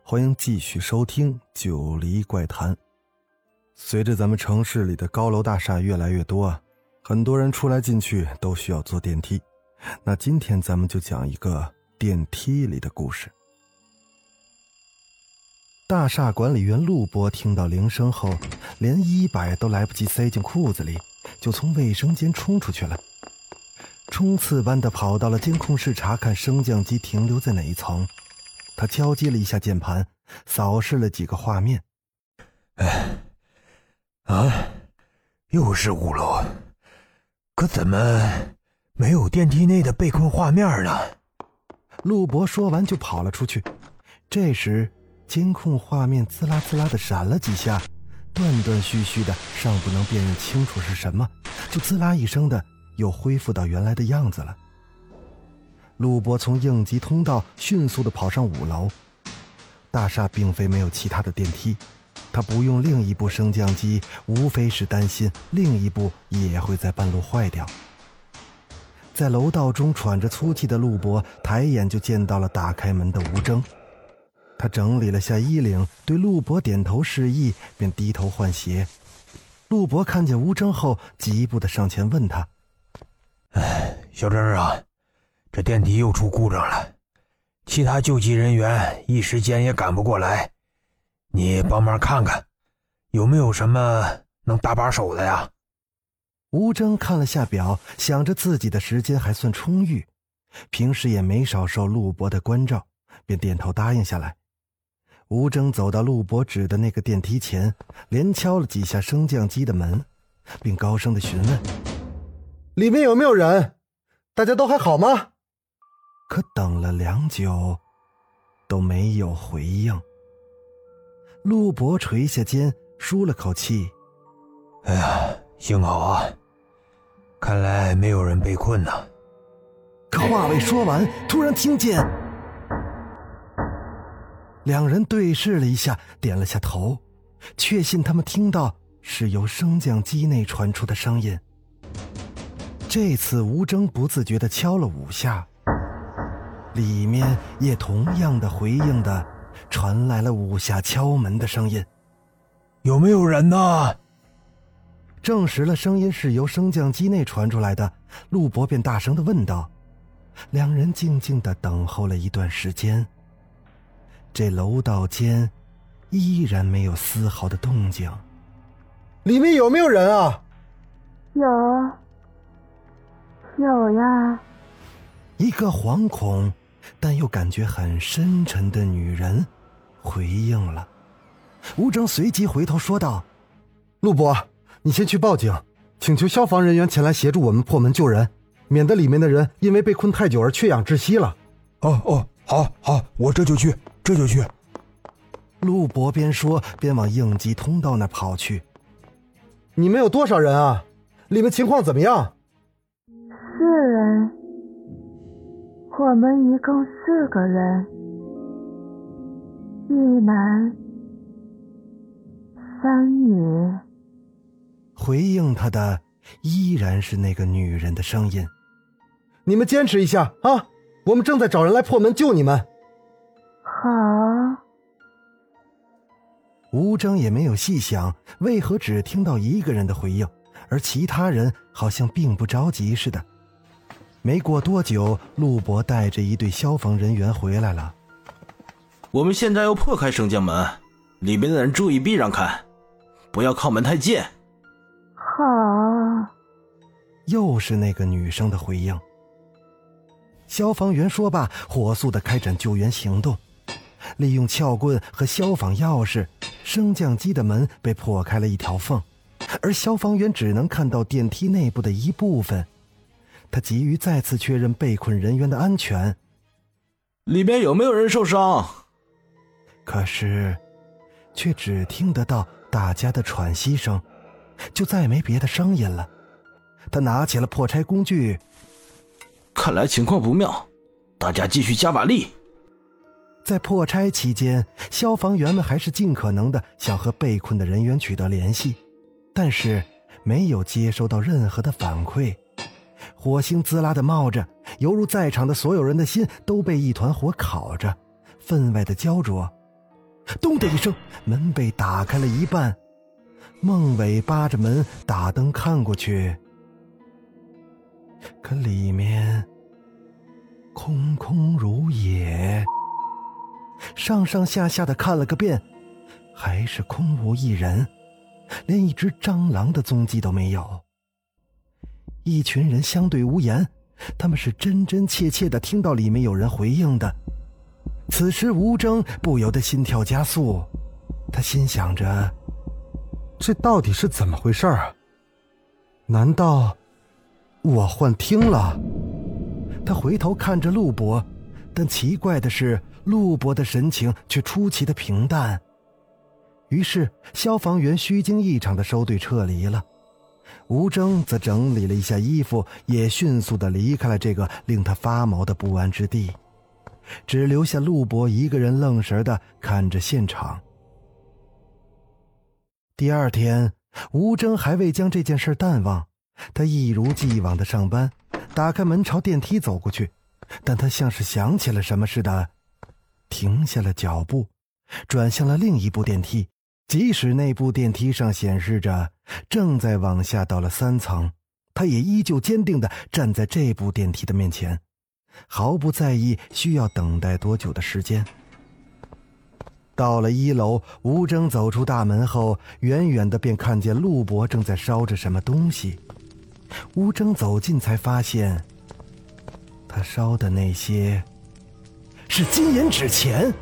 欢迎继续收听《九黎怪谈》。随着咱们城市里的高楼大厦越来越多啊，很多人出来进去都需要坐电梯。那今天咱们就讲一个电梯里的故事。大厦管理员陆波听到铃声后，连衣摆都来不及塞进裤子里，就从卫生间冲出去了，冲刺般的跑到了监控室查看升降机停留在哪一层。他敲击了一下键盘，扫视了几个画面。哎，啊，又是五楼，可怎么没有电梯内的被困画面呢？陆博说完就跑了出去。这时，监控画面滋啦滋啦的闪了几下，断断续续的，尚不能辨认清楚是什么，就滋啦一声的又恢复到原来的样子了。陆博从应急通道迅速的跑上五楼。大厦并非没有其他的电梯，他不用另一部升降机，无非是担心另一部也会在半路坏掉。在楼道中喘着粗气的陆博，抬眼就见到了打开门的吴征。他整理了下衣领，对陆博点头示意，便低头换鞋。陆博看见吴征后，急步的上前问他：“哎，小郑啊，这电梯又出故障了，其他救急人员一时间也赶不过来，你帮忙看看，有没有什么能搭把手的呀？”吴征看了下表，想着自己的时间还算充裕，平时也没少受陆博的关照，便点头答应下来。吴征走到陆博指的那个电梯前，连敲了几下升降机的门，并高声的询问：“里面有没有人？大家都还好吗？”可等了良久，都没有回应。陆博垂下肩，舒了口气：“哎呀，幸好啊，看来没有人被困呢。”可话未说完，突然听见。两人对视了一下，点了下头，确信他们听到是由升降机内传出的声音。这次吴征不自觉的敲了五下，里面也同样的回应的传来了五下敲门的声音。有没有人呢？证实了声音是由升降机内传出来的，陆博便大声的问道。两人静静的等候了一段时间。这楼道间依然没有丝毫的动静，里面有没有人啊？有，有呀。一个惶恐但又感觉很深沉的女人回应了。吴征随即回头说道：“陆博，你先去报警，请求消防人员前来协助我们破门救人，免得里面的人因为被困太久而缺氧窒息了。”哦哦，好好，我这就去。这就去。陆博边说边往应急通道那跑去。你们有多少人啊？里面情况怎么样？我们一共四个人，一男三女。回应他的依然是那个女人的声音。你们坚持一下啊！我们正在找人来破门救你们。好，吴征也没有细想，为何只听到一个人的回应，而其他人好像并不着急似的。没过多久，陆博带着一队消防人员回来了。我们现在要破开升降门，里面的人注意避让开，不要靠门太近。好，又是那个女生的回应。消防员说罢，火速的开展救援行动。利用撬棍和消防钥匙，升降机的门被破开了一条缝，而消防员只能看到电梯内部的一部分。他急于再次确认被困人员的安全。里面有没有人受伤？可是，却只听得到大家的喘息声，就再没别的声音了。他拿起了破拆工具，看来情况不妙，大家继续加把力。在破拆期间，消防员们还是尽可能的想和被困的人员取得联系，但是没有接收到任何的反馈。火星滋啦的冒着，犹如在场的所有人的心都被一团火烤着，分外的焦灼。咚的一声，门被打开了一半。孟伟扒着门打灯看过去，可里面空空如也。上上下下的看了个遍，还是空无一人，连一只蟑螂的踪迹都没有。一群人相对无言，他们是真真切切的听到里面有人回应的。此时吴征不由得心跳加速，他心想着：这到底是怎么回事啊？难道我幻听了？他回头看着陆博，但奇怪的是。陆博的神情却出奇的平淡。于是，消防员虚惊一场的收队撤离了。吴征则整理了一下衣服，也迅速的离开了这个令他发毛的不安之地，只留下陆博一个人愣神的看着现场。第二天，吴征还未将这件事淡忘，他一如既往的上班，打开门朝电梯走过去，但他像是想起了什么似的。停下了脚步，转向了另一部电梯。即使那部电梯上显示着正在往下到了三层，他也依旧坚定的站在这部电梯的面前，毫不在意需要等待多久的时间。到了一楼，吴征走出大门后，远远的便看见陆博正在烧着什么东西。吴征走近才发现，他烧的那些。是金银纸钱。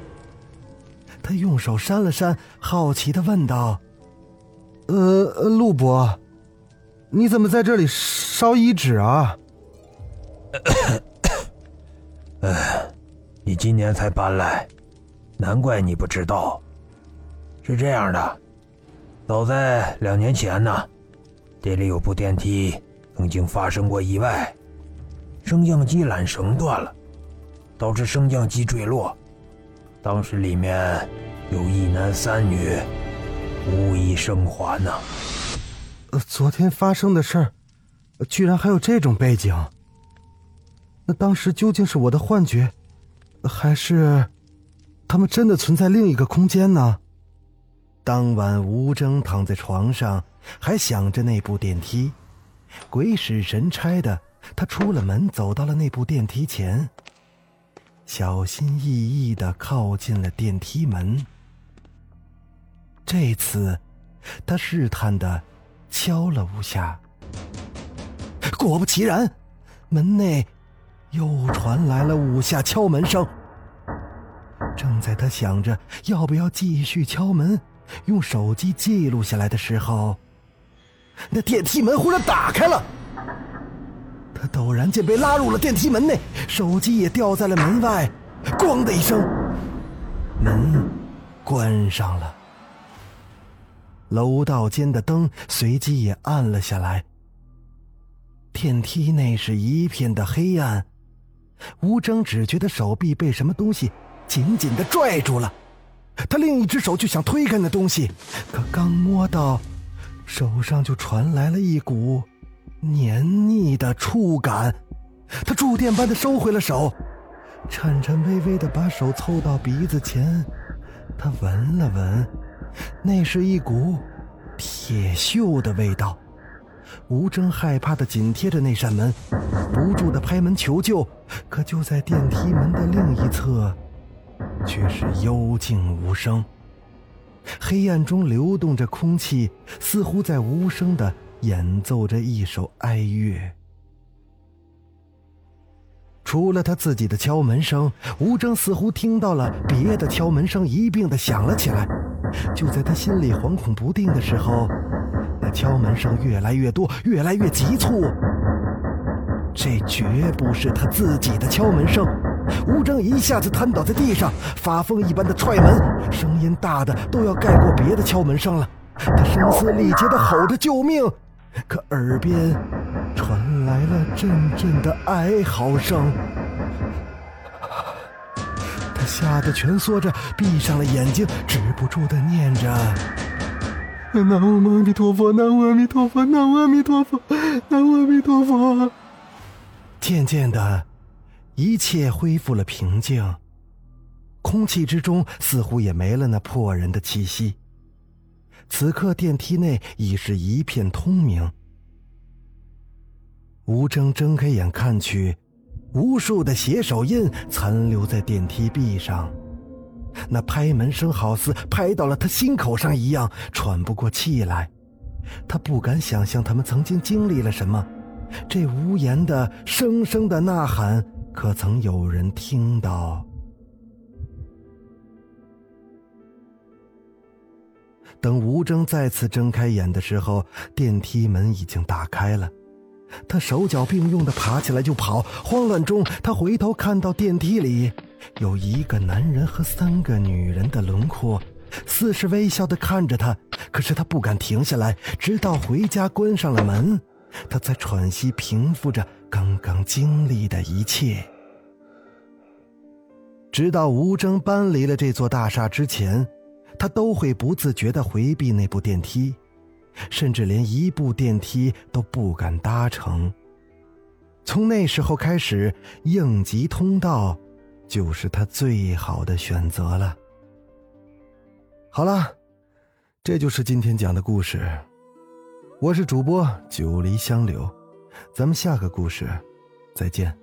他用手扇了扇，好奇的问道：“呃，陆伯，你怎么在这里烧遗纸啊？”“哎，你今年才搬来，难怪你不知道。是这样的，早在两年前呢，这里有部电梯曾经发生过意外，升降机缆绳断了。”导致升降机坠落，当时里面有一男三女，无一生还呢。呃，昨天发生的事儿，居然还有这种背景。那当时究竟是我的幻觉，还是他们真的存在另一个空间呢？当晚，吴征躺在床上，还想着那部电梯，鬼使神差的，他出了门，走到了那部电梯前。小心翼翼的靠近了电梯门。这次，他试探的敲了五下。果不其然，门内又传来了五下敲门声。正在他想着要不要继续敲门，用手机记录下来的时候，那电梯门忽然打开了。他陡然间被拉入了电梯门内，手机也掉在了门外，咣的一声，门关上了。楼道间的灯随即也暗了下来。电梯内是一片的黑暗，吴征只觉得手臂被什么东西紧紧的拽住了，他另一只手就想推开那东西，可刚摸到，手上就传来了一股。黏腻的触感，他触电般的收回了手，颤颤巍巍的把手凑到鼻子前，他闻了闻，那是一股铁锈的味道。吴征害怕的紧贴着那扇门，不住的拍门求救，可就在电梯门的另一侧，却是幽静无声。黑暗中流动着空气，似乎在无声的。演奏着一首哀乐。除了他自己的敲门声，吴征似乎听到了别的敲门声一并的响了起来。就在他心里惶恐不定的时候，那敲门声越来越多，越来越急促。这绝不是他自己的敲门声，吴征一下子瘫倒在地上，发疯一般的踹门，声音大的都要盖过别的敲门声了。他声嘶力竭的吼着救命，可耳边传来了阵阵的哀嚎声。他吓得蜷缩着，闭上了眼睛，止不住的念着：“南无阿弥陀佛，南无阿弥陀佛，南无阿弥陀佛，南无阿弥陀佛。”渐渐的，一切恢复了平静，空气之中似乎也没了那破人的气息。此刻电梯内已是一片通明。吴征睁开眼看去，无数的血手印残留在电梯壁上，那拍门声好似拍到了他心口上一样，喘不过气来。他不敢想象他们曾经经历了什么。这无言的、声声的呐喊，可曾有人听到？等吴征再次睁开眼的时候，电梯门已经打开了。他手脚并用的爬起来就跑，慌乱中他回头看到电梯里有一个男人和三个女人的轮廓，似是微笑的看着他。可是他不敢停下来，直到回家关上了门。他才喘息，平复着刚刚经历的一切。直到吴征搬离了这座大厦之前，他都会不自觉的回避那部电梯，甚至连一部电梯都不敢搭乘。从那时候开始，应急通道就是他最好的选择了。好了，这就是今天讲的故事。我是主播九黎香柳，咱们下个故事再见。